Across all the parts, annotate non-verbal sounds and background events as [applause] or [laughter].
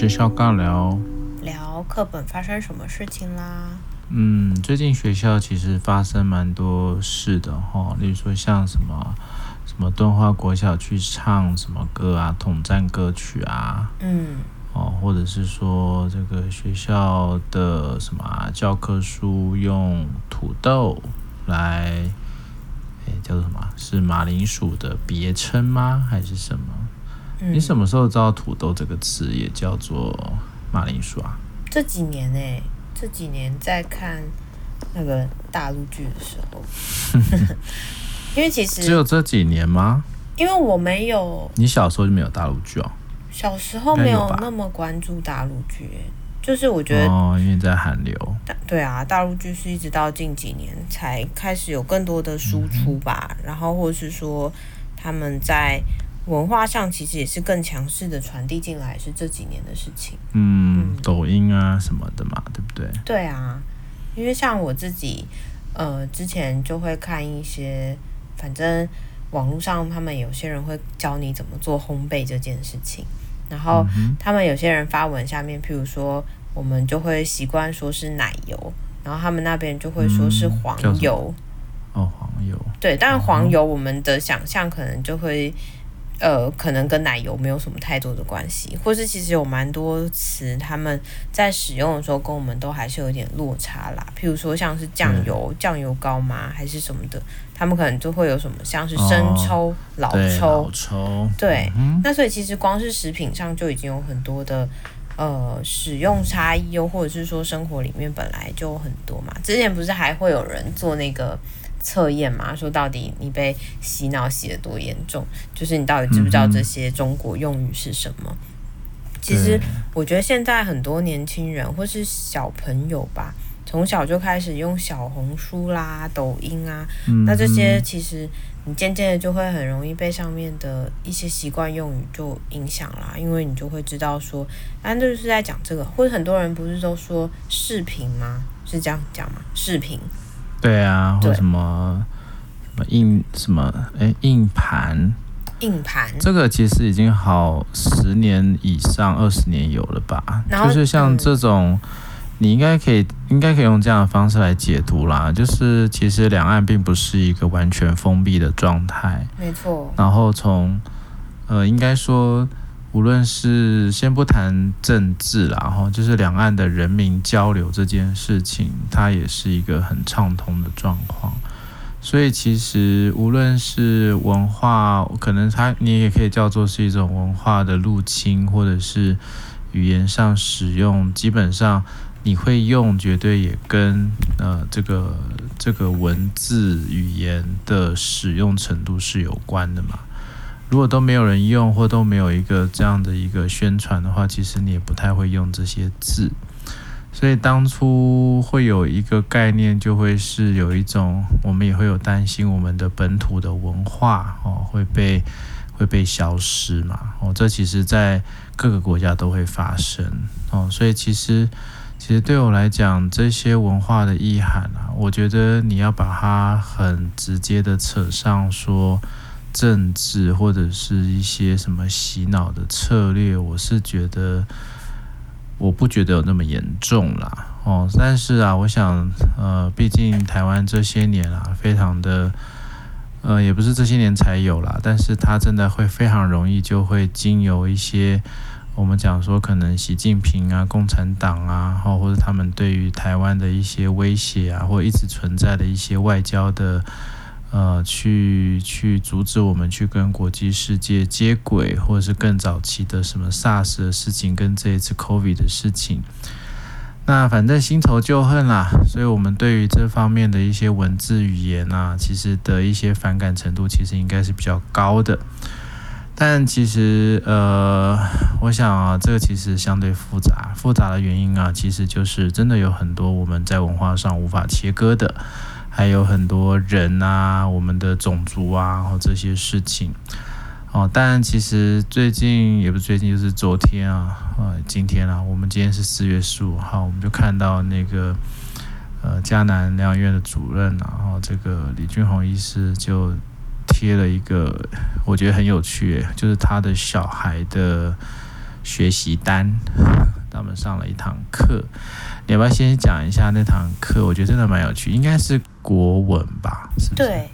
是肖尬聊，聊课本发生什么事情啦？嗯，最近学校其实发生蛮多事的哈，例如说像什么什么敦化国小去唱什么歌啊，统战歌曲啊，嗯，哦，或者是说这个学校的什么、啊、教科书用土豆来，哎，叫做什么？是马铃薯的别称吗？还是什么？你什么时候知道“土豆”这个词也叫做马铃薯啊？这几年呢、欸，这几年在看那个大陆剧的时候，[laughs] 因为其实只有这几年吗？因为我没有，你小时候就没有大陆剧哦？小时候没有那么关注大陆剧，就是我觉得哦，因为在韩流。对啊，大陆剧是一直到近几年才开始有更多的输出吧，嗯、然后或者是说他们在。文化上其实也是更强势的传递进来，是这几年的事情。嗯，抖音啊什么的嘛，对不对？对啊，因为像我自己，呃，之前就会看一些，反正网络上他们有些人会教你怎么做烘焙这件事情，然后他们有些人发文下面，譬如说我们就会习惯说是奶油，然后他们那边就会说是黄油。嗯、哦，黄油。对，但是黄油我们的想象可能就会。呃，可能跟奶油没有什么太多的关系，或是其实有蛮多词，他们在使用的时候跟我们都还是有点落差啦。譬如说像是酱油、酱、嗯、油膏吗，还是什么的，他们可能就会有什么像是生抽、哦、老抽、老抽。对、嗯，那所以其实光是食品上就已经有很多的呃使用差异，又或者是说生活里面本来就很多嘛。之前不是还会有人做那个。测验嘛，说到底你被洗脑洗得多严重？就是你到底知不知道这些中国用语是什么？嗯、其实我觉得现在很多年轻人或是小朋友吧，从小就开始用小红书啦、抖音啊，嗯、那这些其实你渐渐的就会很容易被上面的一些习惯用语就影响啦，因为你就会知道说，啊，这就是在讲这个，或者很多人不是都说视频吗？是这样讲吗？视频。对啊，或什么什么硬什么哎硬盘，硬盘这个其实已经好十年以上，二十年有了吧？就是像这种，嗯、你应该可以应该可以用这样的方式来解读啦。就是其实两岸并不是一个完全封闭的状态，没错。然后从呃，应该说。无论是先不谈政治啦，然后就是两岸的人民交流这件事情，它也是一个很畅通的状况。所以其实无论是文化，可能它你也可以叫做是一种文化的入侵，或者是语言上使用，基本上你会用，绝对也跟呃这个这个文字语言的使用程度是有关的嘛。如果都没有人用，或都没有一个这样的一个宣传的话，其实你也不太会用这些字。所以当初会有一个概念，就会是有一种，我们也会有担心我们的本土的文化哦会被会被消失嘛哦，这其实在各个国家都会发生哦。所以其实其实对我来讲，这些文化的意涵啊，我觉得你要把它很直接的扯上说。政治或者是一些什么洗脑的策略，我是觉得我不觉得有那么严重啦。哦。但是啊，我想，呃，毕竟台湾这些年啊，非常的，呃，也不是这些年才有啦，但是它真的会非常容易就会经由一些我们讲说可能习近平啊、共产党啊，或或者他们对于台湾的一些威胁啊，或一直存在的一些外交的。呃，去去阻止我们去跟国际世界接轨，或者是更早期的什么 SARS 的事情，跟这一次 COVID 的事情，那反正新仇旧恨啦，所以我们对于这方面的一些文字语言啊，其实的一些反感程度，其实应该是比较高的。但其实，呃，我想啊，这个其实相对复杂，复杂的原因啊，其实就是真的有很多我们在文化上无法切割的。还有很多人啊，我们的种族啊，然后这些事情哦。但其实最近也不是最近，就是昨天啊，呃，今天啊，我们今天是四月十五号，我们就看到那个呃，嘉南疗养院的主任，然后这个李俊宏医师就贴了一个，我觉得很有趣，就是他的小孩的学习单，他们上了一堂课。你要不要先讲一下那堂课？我觉得真的蛮有趣，应该是国文吧？是不是？对，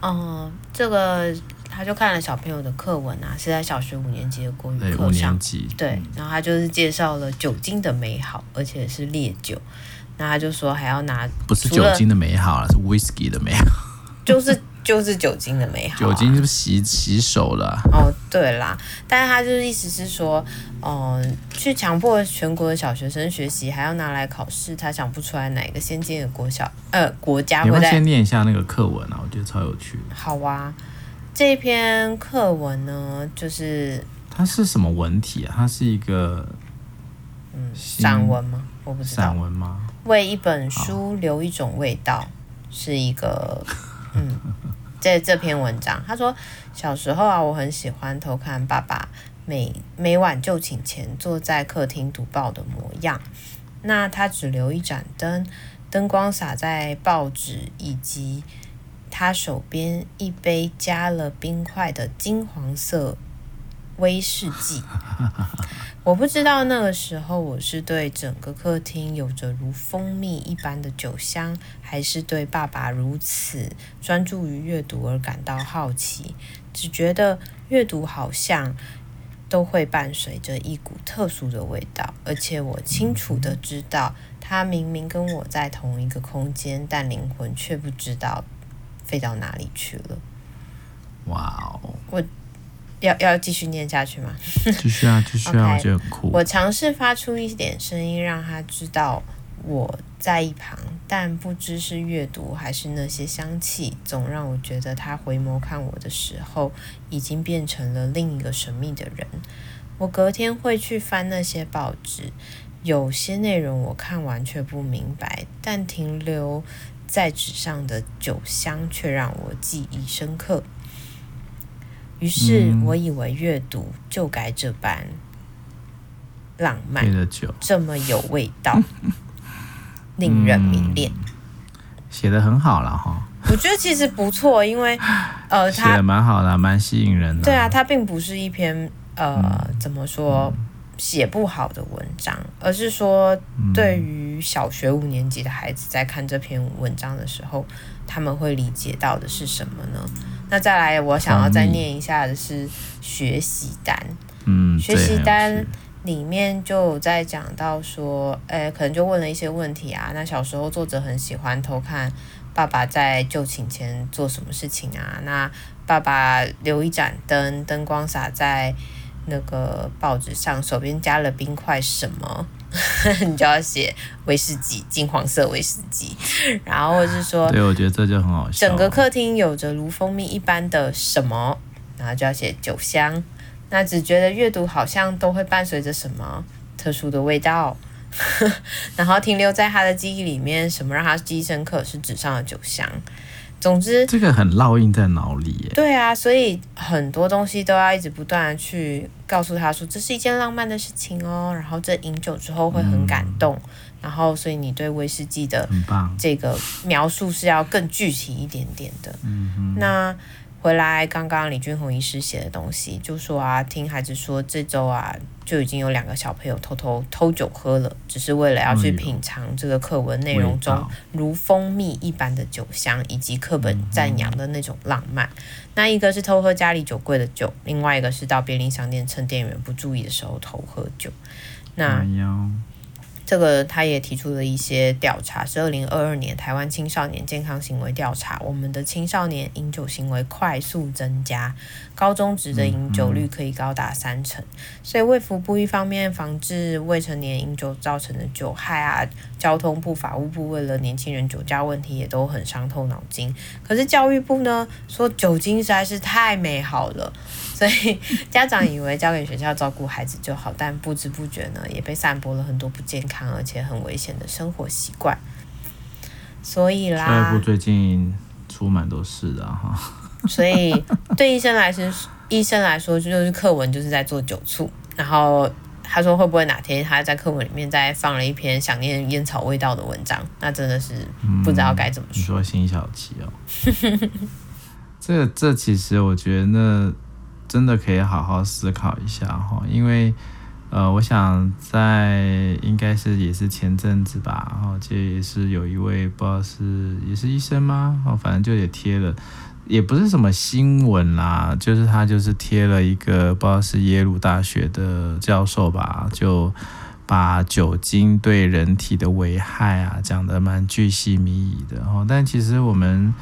嗯，这个他就看了小朋友的课文啊，是在小学五年级的国语课上。对，五年级。对，然后他就是介绍了酒精的美好，而且是烈酒。那他就说还要拿，不是酒精的美好了，是 whisky 的美好，[laughs] [laughs] 就是。就是酒精的美好、啊，酒精是不是洗洗手了、啊？哦，对啦，但是他就是意思是说，嗯、呃，去强迫全国的小学生学习，还要拿来考试，他想不出来哪一个先进的国小呃国家会在。你要先念一下那个课文啊，我觉得超有趣的。好啊，这篇课文呢，就是它是什么文体啊？它是一个嗯散文吗？我不知道。散文吗？为一本书留一种味道，是一个。嗯，在这篇文章，他说小时候啊，我很喜欢偷看爸爸每每晚就寝前坐在客厅读报的模样。那他只留一盏灯，灯光洒在报纸以及他手边一杯加了冰块的金黄色威士忌。我不知道那个时候我是对整个客厅有着如蜂蜜一般的酒香，还是对爸爸如此专注于阅读而感到好奇。只觉得阅读好像都会伴随着一股特殊的味道，而且我清楚的知道，他明明跟我在同一个空间，但灵魂却不知道飞到哪里去了。哇哦！我。要要继续念下去吗？[laughs] 继续啊，继续啊，okay, 我觉得很酷。我尝试发出一点声音，让他知道我在一旁，但不知是阅读还是那些香气，总让我觉得他回眸看我的时候，已经变成了另一个神秘的人。我隔天会去翻那些报纸，有些内容我看完却不明白，但停留在纸上的酒香却让我记忆深刻。于是我以为阅读就该这般浪漫，这么有味道，[laughs] 令人迷恋。写的很好了哈，我觉得其实不错，因为呃，[laughs] 写的蛮好的，蛮吸引人的。对啊，它并不是一篇呃，怎么说写不好的文章，而是说对于小学五年级的孩子在看这篇文章的时候，他们会理解到的是什么呢？那再来，我想要再念一下的是学习单。嗯，学习单里面就有在讲到说，诶、欸，可能就问了一些问题啊。那小时候作者很喜欢偷看爸爸在就寝前做什么事情啊。那爸爸留一盏灯，灯光洒在那个报纸上，手边加了冰块，什么？[laughs] 你就要写威士忌，金黄色威士忌，然后或是说，对，我觉得这就很好笑。整个客厅有着如蜂蜜一般的什么，然后就要写酒香。那只觉得阅读好像都会伴随着什么特殊的味道，[laughs] 然后停留在他的记忆里面，什么让他记忆深刻是纸上的酒香。总之，这个很烙印在脑里耶。对啊，所以很多东西都要一直不断的去告诉他说，这是一件浪漫的事情哦。然后这饮酒之后会很感动，嗯、然后所以你对威士忌的这个描述是要更具体一点点的。嗯哼，那。回来，刚刚李俊宏医师写的东西，就说啊，听孩子说，这周啊就已经有两个小朋友偷偷偷酒喝了，只是为了要去品尝这个课文内容中如蜂蜜一般的酒香，以及课本赞扬的那种浪漫。那一个是偷喝家里酒柜的酒，另外一个是到便利商店趁店员不注意的时候偷喝酒。那。这个他也提出了一些调查，是二零二二年台湾青少年健康行为调查。我们的青少年饮酒行为快速增加，高中职的饮酒率可以高达三成。所以卫福部一方面防治未成年饮酒造成的酒害啊，交通部、法务部为了年轻人酒驾问题也都很伤透脑筋。可是教育部呢，说酒精实在是太美好了。所以 [laughs] 家长以为交给学校照顾孩子就好，但不知不觉呢，也被散播了很多不健康而且很危险的生活习惯。所以啦，教育部最近出蛮多事的哈。所以对医生来说，医生来说就是课文就是在做酒促。然后他说会不会哪天他在课文里面再放了一篇想念烟草味道的文章？那真的是不知道该怎么说。嗯、你说辛晓琪哦，[laughs] 这这其实我觉得那。真的可以好好思考一下哈，因为呃，我想在应该是也是前阵子吧，然后这也是有一位不知道是也是医生吗？哦，反正就也贴了，也不是什么新闻啦，就是他就是贴了一个不知道是耶鲁大学的教授吧，就把酒精对人体的危害啊讲得蛮巨细靡遗的哦，但其实我们。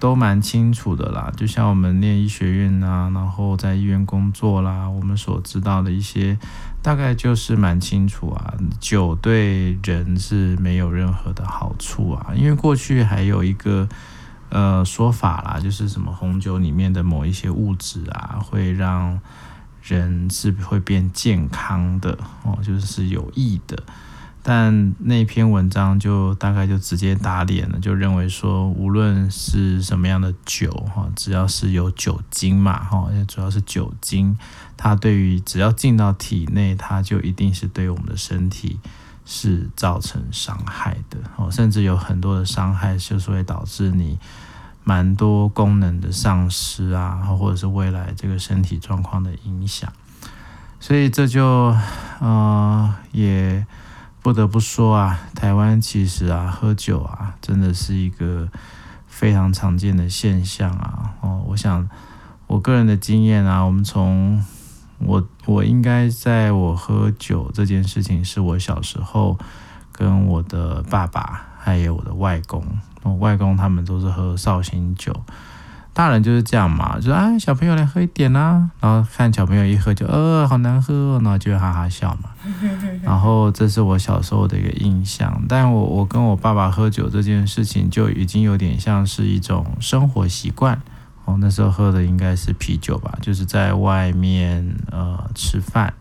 都蛮清楚的啦，就像我们念医学院啊，然后在医院工作啦，我们所知道的一些，大概就是蛮清楚啊。酒对人是没有任何的好处啊，因为过去还有一个呃说法啦，就是什么红酒里面的某一些物质啊，会让人是会变健康的哦，就是有益的。但那篇文章就大概就直接打脸了，就认为说，无论是什么样的酒哈，只要是有酒精嘛哈，主要是酒精，它对于只要进到体内，它就一定是对我们的身体是造成伤害的哦，甚至有很多的伤害就是会导致你蛮多功能的丧失啊，或者是未来这个身体状况的影响，所以这就呃也。不得不说啊，台湾其实啊，喝酒啊，真的是一个非常常见的现象啊。哦，我想我个人的经验啊，我们从我我应该在我喝酒这件事情，是我小时候跟我的爸爸还有我的外公，我外公他们都是喝绍兴酒。大人就是这样嘛，就说啊，小朋友来喝一点啊，然后看小朋友一喝就呃好难喝，然后就会哈哈笑嘛。[laughs] 然后这是我小时候的一个印象，但我我跟我爸爸喝酒这件事情就已经有点像是一种生活习惯哦。那时候喝的应该是啤酒吧，就是在外面呃吃饭。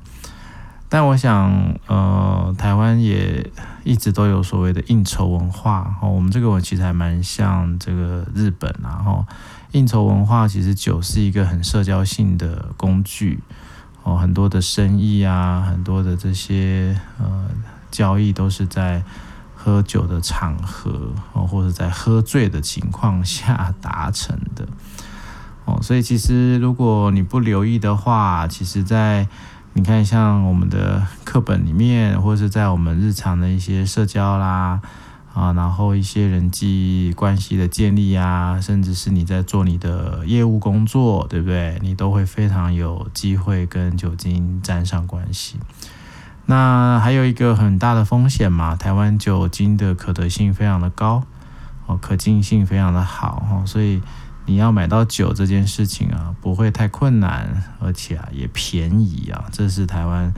但我想呃，台湾也一直都有所谓的应酬文化哦。我们这个我其实还蛮像这个日本然后。应酬文化其实酒是一个很社交性的工具哦，很多的生意啊，很多的这些呃交易都是在喝酒的场合哦，或者在喝醉的情况下达成的哦。所以其实如果你不留意的话，其实在你看像我们的课本里面，或者是在我们日常的一些社交啦。啊，然后一些人际关系的建立啊，甚至是你在做你的业务工作，对不对？你都会非常有机会跟酒精沾上关系。那还有一个很大的风险嘛，台湾酒精的可得性非常的高，哦，可进性非常的好，哈，所以你要买到酒这件事情啊，不会太困难，而且啊也便宜啊，这是台湾。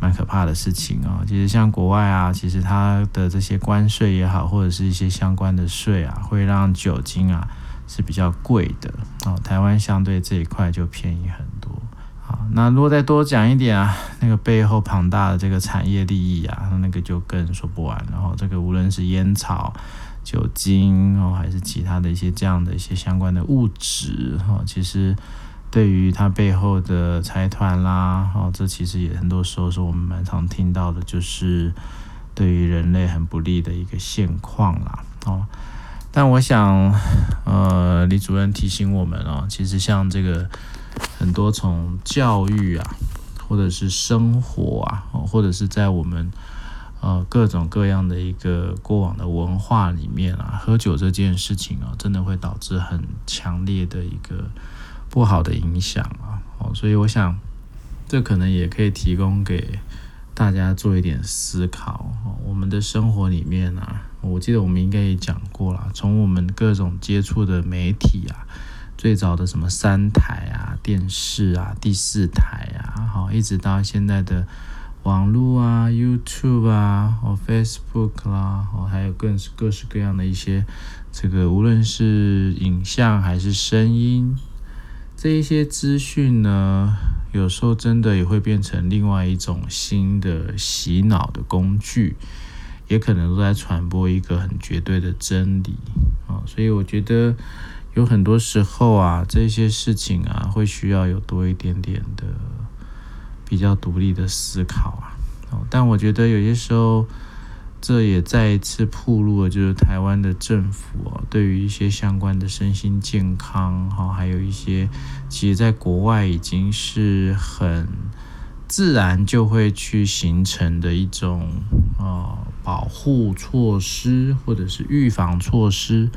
蛮可怕的事情、哦！其实像国外啊，其实它的这些关税也好，或者是一些相关的税啊，会让酒精啊是比较贵的哦。台湾相对这一块就便宜很多。好，那如果再多讲一点啊，那个背后庞大的这个产业利益啊，那个就更说不完。然后这个无论是烟草、酒精哦，还是其他的一些这样的一些相关的物质哦，其实。对于它背后的财团啦，哦，这其实也很多时候是我们蛮常听到的，就是对于人类很不利的一个现况啦，哦。但我想，呃，李主任提醒我们哦，其实像这个很多从教育啊，或者是生活啊，或者是在我们呃各种各样的一个过往的文化里面啊，喝酒这件事情啊，真的会导致很强烈的一个。不好的影响啊，哦，所以我想，这可能也可以提供给大家做一点思考。我们的生活里面啊，我记得我们应该也讲过了，从我们各种接触的媒体啊，最早的什么三台啊、电视啊、第四台啊，好，一直到现在的网络啊、YouTube 啊、哦 Facebook 啦，哦，还有各各式各样的一些这个，无论是影像还是声音。这一些资讯呢，有时候真的也会变成另外一种新的洗脑的工具，也可能都在传播一个很绝对的真理啊。所以我觉得有很多时候啊，这些事情啊，会需要有多一点点的比较独立的思考啊。但我觉得有些时候。这也再一次暴露了，就是台湾的政府啊，对于一些相关的身心健康哈，还有一些其实在国外已经是很自然就会去形成的一种呃保护措施或者是预防措施，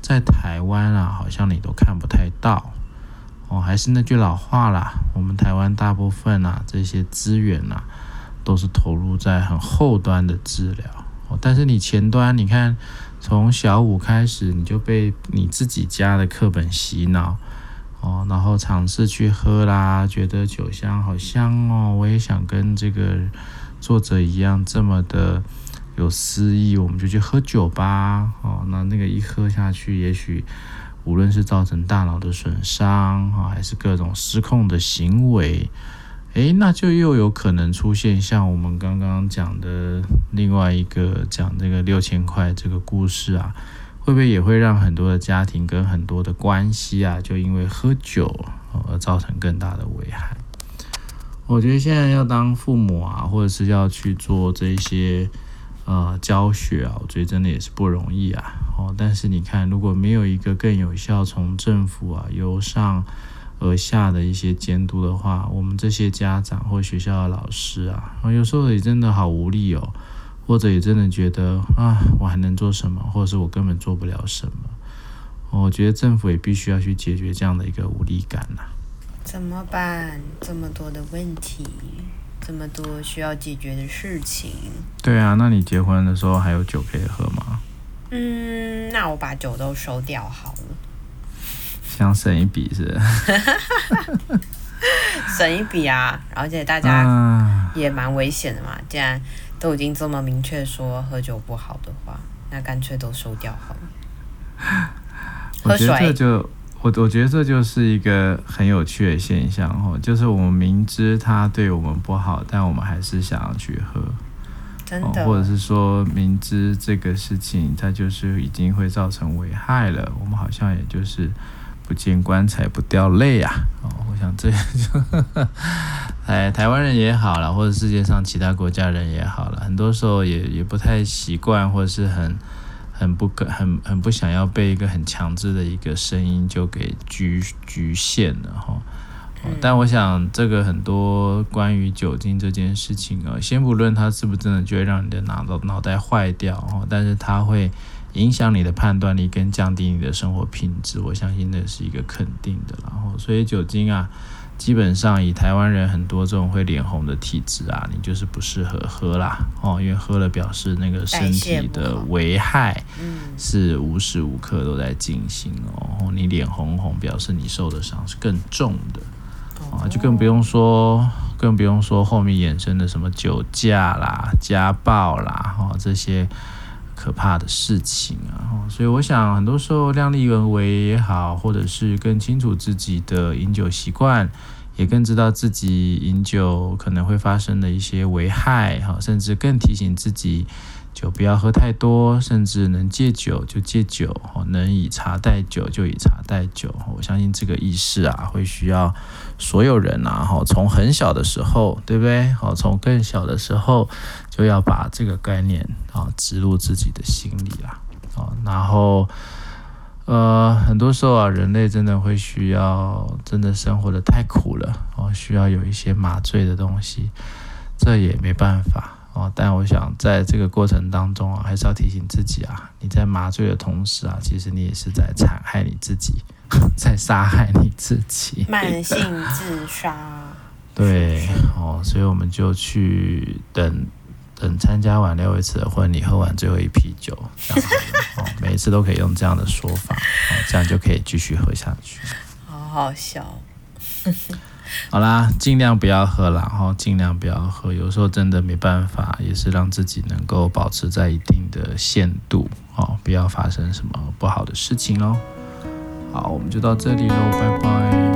在台湾啊，好像你都看不太到哦。还是那句老话啦，我们台湾大部分啊这些资源啊，都是投入在很后端的治疗。但是你前端，你看从小五开始，你就被你自己家的课本洗脑。哦，然后尝试去喝啦，觉得酒香好香哦，我也想跟这个作者一样这么的有诗意，我们就去喝酒吧。哦，那那个一喝下去，也许无论是造成大脑的损伤啊，还是各种失控的行为，诶，那就又有可能出现像我们刚刚讲的另外一个讲这个六千块这个故事啊。会不会也会让很多的家庭跟很多的关系啊，就因为喝酒而造成更大的危害？我觉得现在要当父母啊，或者是要去做这些呃教学啊，我觉得真的也是不容易啊。哦，但是你看，如果没有一个更有效从政府啊由上而下的一些监督的话，我们这些家长或学校的老师啊，有时候也真的好无力哦。或者也真的觉得啊，我还能做什么？或者是我根本做不了什么？我觉得政府也必须要去解决这样的一个无力感呐。怎么办？这么多的问题，这么多需要解决的事情。对啊，那你结婚的时候还有酒可以喝吗？嗯，那我把酒都收掉好了。想省一笔是？[laughs] 省一笔啊！而且大家也蛮危险的嘛，既然。都已经这么明确说喝酒不好的话，那干脆都收掉好了。[laughs] 我觉得这就我我觉得这就是一个很有趣的现象哦，就是我们明知它对我们不好，但我们还是想要去喝，真的，或者是说明知这个事情它就是已经会造成危害了，我们好像也就是不见棺材不掉泪啊。哦，我想这就。[laughs] 哎，台湾人也好了，或者世界上其他国家人也好了，很多时候也也不太习惯，或者是很很不可很很不想要被一个很强制的一个声音就给局局限了哈。但我想，这个很多关于酒精这件事情啊，先不论它是不是真的就会让你的脑脑脑袋坏掉哦，但是它会影响你的判断力跟降低你的生活品质，我相信那是一个肯定的。然后，所以酒精啊。基本上以台湾人很多这种会脸红的体质啊，你就是不适合喝啦哦，因为喝了表示那个身体的危害是无时无刻都在进行哦，你脸红红表示你受的伤是更重的啊，就更不用说更不用说后面衍生的什么酒驾啦、家暴啦哦这些。可怕的事情啊，所以我想很多时候量力而为也好，或者是更清楚自己的饮酒习惯，也更知道自己饮酒可能会发生的一些危害，哈，甚至更提醒自己。酒不要喝太多，甚至能戒酒就戒酒，能以茶代酒就以茶代酒。我相信这个意识啊，会需要所有人啊，哈，从很小的时候，对不对？好，从更小的时候就要把这个概念啊植入自己的心里啦。啊，然后呃，很多时候啊，人类真的会需要，真的生活得太苦了，哦，需要有一些麻醉的东西，这也没办法。哦，但我想在这个过程当中啊，还是要提醒自己啊，你在麻醉的同时啊，其实你也是在残害你自己，[laughs] 在杀害你自己，慢性自杀。对，哦，所以我们就去等等参加完六一次的婚礼，喝完最后一啤酒，这样哦，每一次都可以用这样的说法，哦，这样就可以继续喝下去。好好笑。好啦，尽量不要喝啦，然后尽量不要喝。有时候真的没办法，也是让自己能够保持在一定的限度，哦，不要发生什么不好的事情喽。好，我们就到这里喽，拜拜。